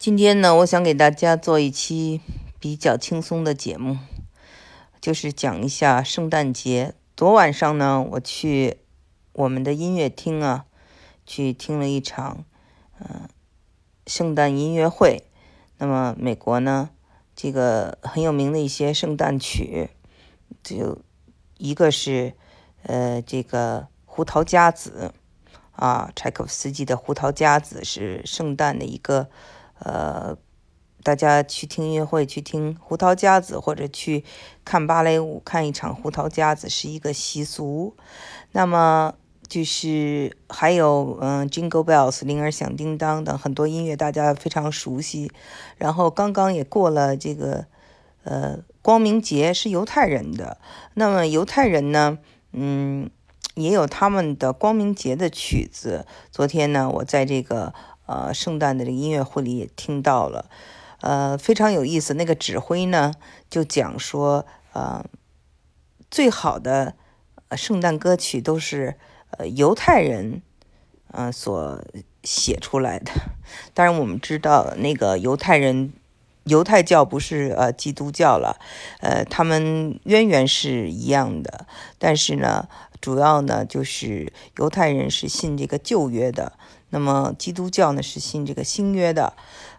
今天呢，我想给大家做一期比较轻松的节目，就是讲一下圣诞节。昨晚上呢，我去我们的音乐厅啊，去听了一场嗯圣诞音乐会。那么美国呢，这个很有名的一些圣诞曲，就一个是呃这个《胡桃夹子》啊，柴可夫斯基的《胡桃夹子》是圣诞的一个。呃，大家去听音乐会，去听胡桃夹子，或者去看芭蕾舞，看一场胡桃夹子是一个习俗。那么就是还有嗯，Jingle Bells，铃儿响叮当等很多音乐，大家非常熟悉。然后刚刚也过了这个呃光明节，是犹太人的。那么犹太人呢，嗯，也有他们的光明节的曲子。昨天呢，我在这个。呃，圣诞的这个音乐会里也听到了，呃，非常有意思。那个指挥呢，就讲说，呃，最好的圣诞歌曲都是呃犹太人，呃所写出来的。当然，我们知道那个犹太人，犹太教不是呃基督教了，呃，他们渊源是一样的，但是呢，主要呢就是犹太人是信这个旧约的。那么基督教呢是信这个新约的，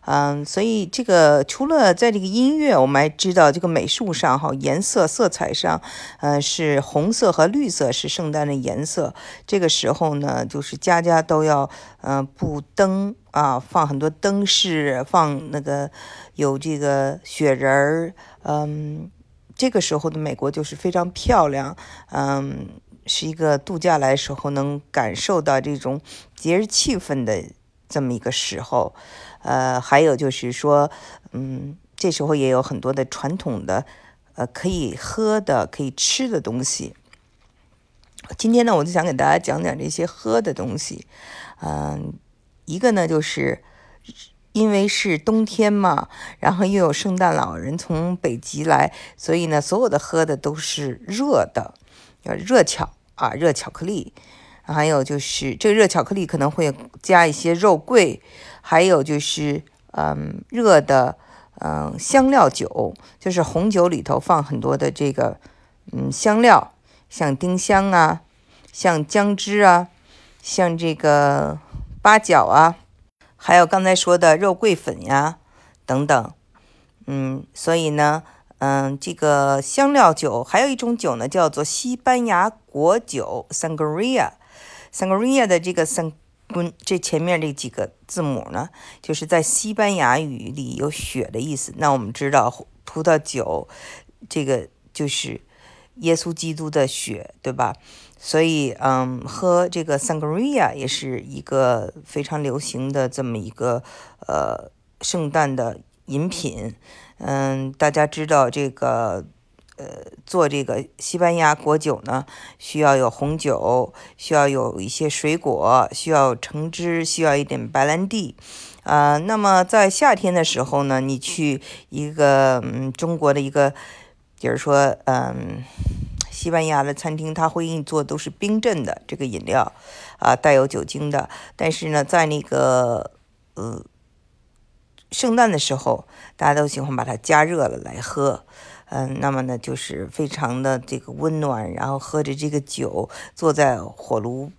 嗯，所以这个除了在这个音乐，我们还知道这个美术上哈，颜色色彩上，呃，是红色和绿色是圣诞的颜色。这个时候呢，就是家家都要嗯布灯啊，放很多灯饰，放那个有这个雪人儿，嗯，这个时候的美国就是非常漂亮，嗯。是一个度假来时候能感受到这种节日气氛的这么一个时候，呃，还有就是说，嗯，这时候也有很多的传统的，呃，可以喝的、可以吃的东西。今天呢，我就想给大家讲讲这些喝的东西。嗯，一个呢，就是因为是冬天嘛，然后又有圣诞老人从北极来，所以呢，所有的喝的都是热的。叫热巧啊，热巧克力，还有就是这个热巧克力可能会加一些肉桂，还有就是嗯热的嗯香料酒，就是红酒里头放很多的这个嗯香料，像丁香啊，像姜汁啊，像这个八角啊，还有刚才说的肉桂粉呀等等，嗯，所以呢。嗯，这个香料酒还有一种酒呢，叫做西班牙果酒 （Sangria）。Sangria 的这个 “san” 这前面这几个字母呢，就是在西班牙语里有血的意思。那我们知道葡萄酒这个就是耶稣基督的血，对吧？所以，嗯，喝这个 Sangria 也是一个非常流行的这么一个呃圣诞的饮品。嗯，大家知道这个，呃，做这个西班牙果酒呢，需要有红酒，需要有一些水果，需要橙汁，需要一点白兰地，啊，那么在夏天的时候呢，你去一个嗯中国的一个，比如说嗯西班牙的餐厅，他会给你做都是冰镇的这个饮料，啊，带有酒精的，但是呢，在那个呃。圣诞的时候，大家都喜欢把它加热了来喝，嗯，那么呢，就是非常的这个温暖，然后喝着这个酒，坐在火炉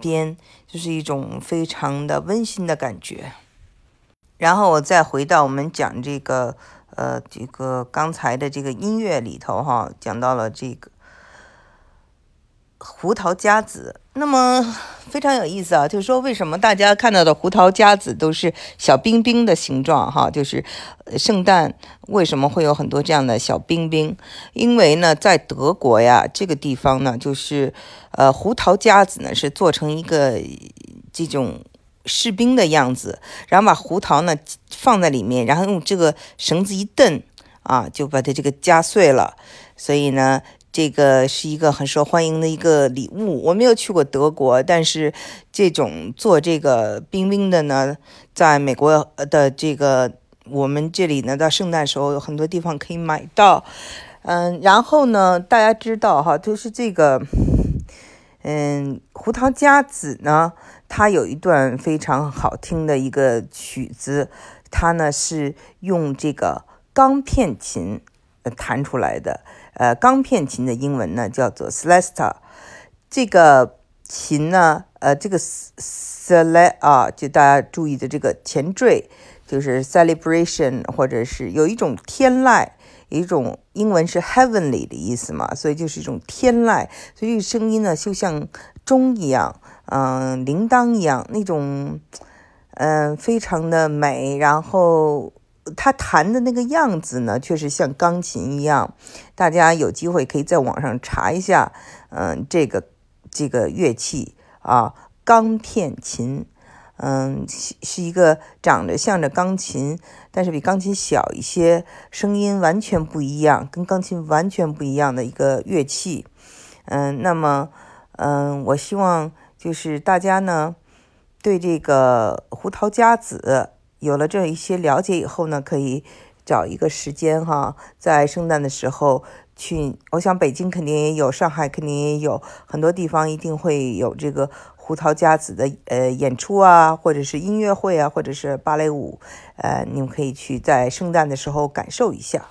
边，就是一种非常的温馨的感觉。然后我再回到我们讲这个，呃，这个刚才的这个音乐里头哈，讲到了这个。胡桃夹子，那么非常有意思啊，就是说为什么大家看到的胡桃夹子都是小冰冰的形状？哈，就是圣诞为什么会有很多这样的小冰冰？因为呢，在德国呀，这个地方呢，就是呃，胡桃夹子呢是做成一个这种士兵的样子，然后把胡桃呢放在里面，然后用这个绳子一蹬啊，就把它这个夹碎了，所以呢。这个是一个很受欢迎的一个礼物。我没有去过德国，但是这种做这个冰冰的呢，在美国的这个我们这里呢，到圣诞时候有很多地方可以买到。嗯，然后呢，大家知道哈，就是这个，嗯，胡桃夹子呢。它有一段非常好听的一个曲子，它呢是用这个钢片琴弹出来的。呃，钢片琴的英文呢叫做 Celesta。这个琴呢，呃，这个 Cele 啊，就大家注意的这个前缀就是 celebration，或者是有一种天籁。一种英文是 heavenly 的意思嘛，所以就是一种天籁，所以这个声音呢就像钟一样，嗯，铃铛一样，那种，嗯，非常的美。然后他弹的那个样子呢，确实像钢琴一样。大家有机会可以在网上查一下，嗯，这个这个乐器啊，钢片琴。嗯，是一个长得像着钢琴，但是比钢琴小一些，声音完全不一样，跟钢琴完全不一样的一个乐器。嗯，那么，嗯，我希望就是大家呢，对这个胡桃夹子有了这一些了解以后呢，可以找一个时间哈，在圣诞的时候去。我想北京肯定也有，上海肯定也有，很多地方一定会有这个。胡桃夹子的呃演出啊，或者是音乐会啊，或者是芭蕾舞，呃，你们可以去在圣诞的时候感受一下。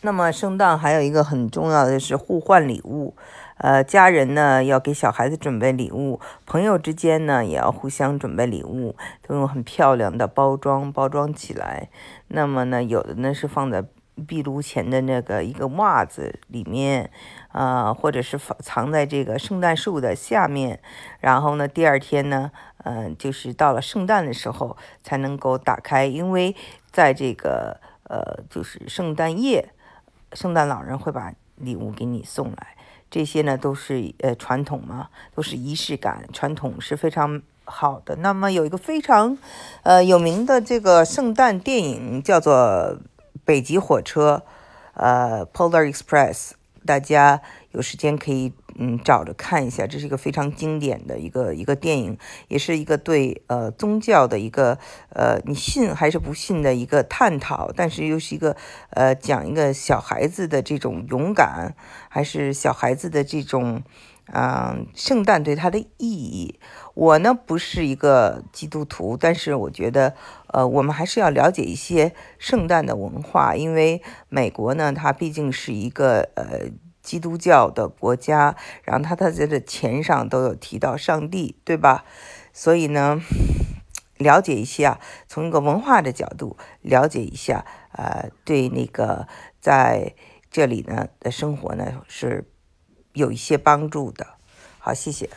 那么圣诞还有一个很重要的是互换礼物，呃，家人呢要给小孩子准备礼物，朋友之间呢也要互相准备礼物，都用很漂亮的包装包装起来。那么呢，有的呢是放在。壁炉前的那个一个袜子里面，呃，或者是放藏在这个圣诞树的下面，然后呢，第二天呢，嗯，就是到了圣诞的时候才能够打开，因为在这个呃，就是圣诞夜，圣诞老人会把礼物给你送来，这些呢都是呃传统嘛，都是仪式感，传统是非常好的。那么有一个非常呃有名的这个圣诞电影叫做。北极火车，呃，Polar Express，大家有时间可以嗯找着看一下，这是一个非常经典的一个一个电影，也是一个对呃宗教的一个呃你信还是不信的一个探讨，但是又是一个呃讲一个小孩子的这种勇敢，还是小孩子的这种。嗯，圣诞对它的意义，我呢不是一个基督徒，但是我觉得，呃，我们还是要了解一些圣诞的文化，因为美国呢，它毕竟是一个呃基督教的国家，然后它它在这钱上都有提到上帝，对吧？所以呢，了解一下，从一个文化的角度了解一下，呃，对那个在这里呢的生活呢是。有一些帮助的，好，谢谢。